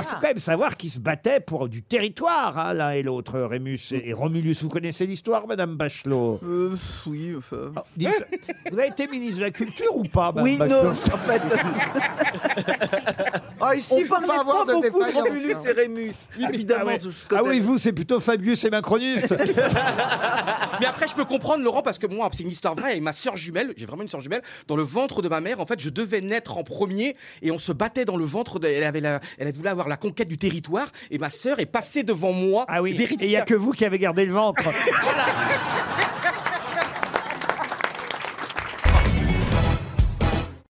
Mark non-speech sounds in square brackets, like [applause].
Ah, faut quand même savoir qu'ils se battaient pour du territoire, hein, l'un et l'autre, Rémus et et Romulus. Vous connaissez l'histoire, Madame Bachelot? Euh, oui, enfin. Dites, [laughs] Vous avez été ministre de la Culture ou pas, Madame Oui, non, Bachelot en fait. [laughs] Ah, ici, On faut parlait pas pas, avoir de beaucoup de défaillance, Romulus et Rémus. Évidemment, Ah, je Ah oui, vous, c'est plutôt Fabius et Macronus. [laughs] Mais après, je peux comprendre Laurent parce que moi, c'est une histoire vraie. Avec ma sœur jumelle, j'ai vraiment une sœur jumelle. Dans le ventre de ma mère, en fait, je devais naître en premier et on se battait dans le ventre. De, elle avait la, elle voulait avoir la conquête du territoire et ma sœur est passée devant moi. Ah oui, et il n'y a que vous qui avez gardé le ventre. [laughs] [laughs]